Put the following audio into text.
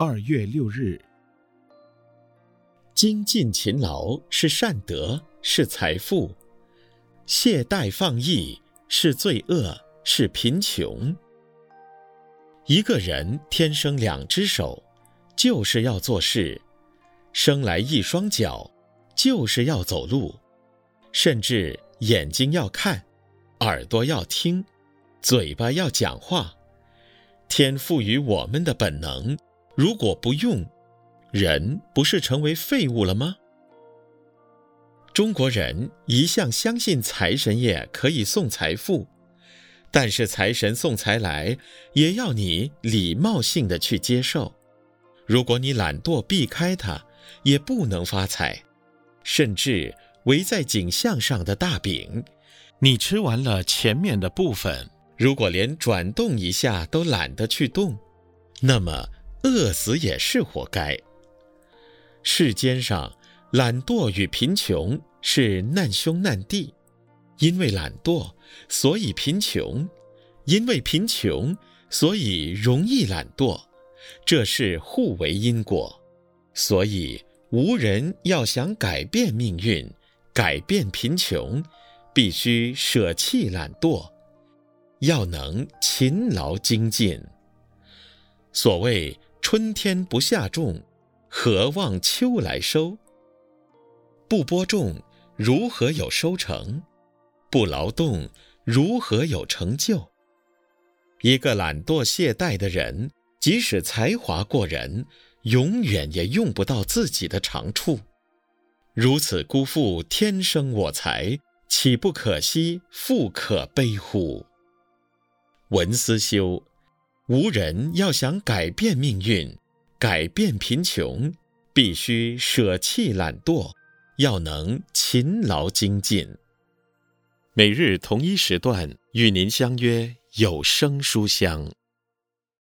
二月六日。精进勤劳是善德，是财富；懈怠放逸是罪恶，是贫穷。一个人天生两只手，就是要做事；生来一双脚，就是要走路；甚至眼睛要看，耳朵要听，嘴巴要讲话。天赋予我们的本能，如果不用，人不是成为废物了吗？中国人一向相信财神爷可以送财富，但是财神送财来，也要你礼貌性的去接受。如果你懒惰避开它，也不能发财。甚至围在景象上的大饼，你吃完了前面的部分。如果连转动一下都懒得去动，那么饿死也是活该。世间上，懒惰与贫穷是难兄难弟，因为懒惰，所以贫穷；因为贫穷，所以容易懒惰，这是互为因果。所以，无人要想改变命运，改变贫穷，必须舍弃懒惰。要能勤劳精进。所谓春天不下种，何望秋来收？不播种，如何有收成？不劳动，如何有成就？一个懒惰懈怠的人，即使才华过人，永远也用不到自己的长处。如此辜负天生我材，岂不可惜，复可悲乎？文思修，无人要想改变命运，改变贫穷，必须舍弃懒惰，要能勤劳精进。每日同一时段与您相约有声书香。